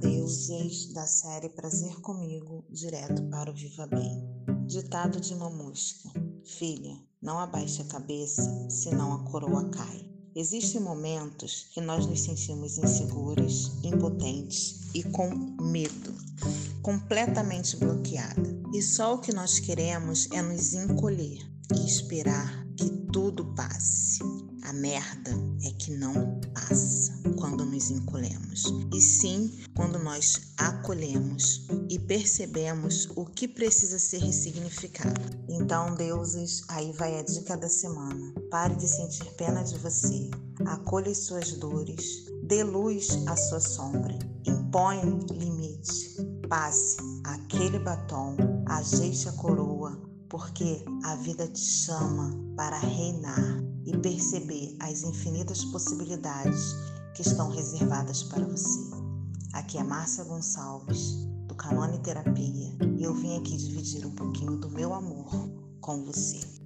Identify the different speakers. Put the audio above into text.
Speaker 1: deuses da série Prazer Comigo, direto para o Viva Bem. Ditado de Mamusca: Filha, não abaixe a cabeça, senão a coroa cai. Existem momentos que nós nos sentimos inseguras, impotentes e com medo, completamente bloqueada. E só o que nós queremos é nos encolher e esperar que tudo passe. A merda é que não passa quando nos encolhemos, e sim quando nós acolhemos e percebemos o que precisa ser ressignificado. Então, deuses, aí vai a dica da semana. Pare de sentir pena de você, acolha as suas dores, dê luz à sua sombra, impõe limite, passe aquele batom, ajeite a coroa, porque a vida te chama para reinar e perceber as infinitas possibilidades que estão reservadas para você. Aqui é Márcia Gonçalves, do Canone Terapia, e eu vim aqui dividir um pouquinho do meu amor com você.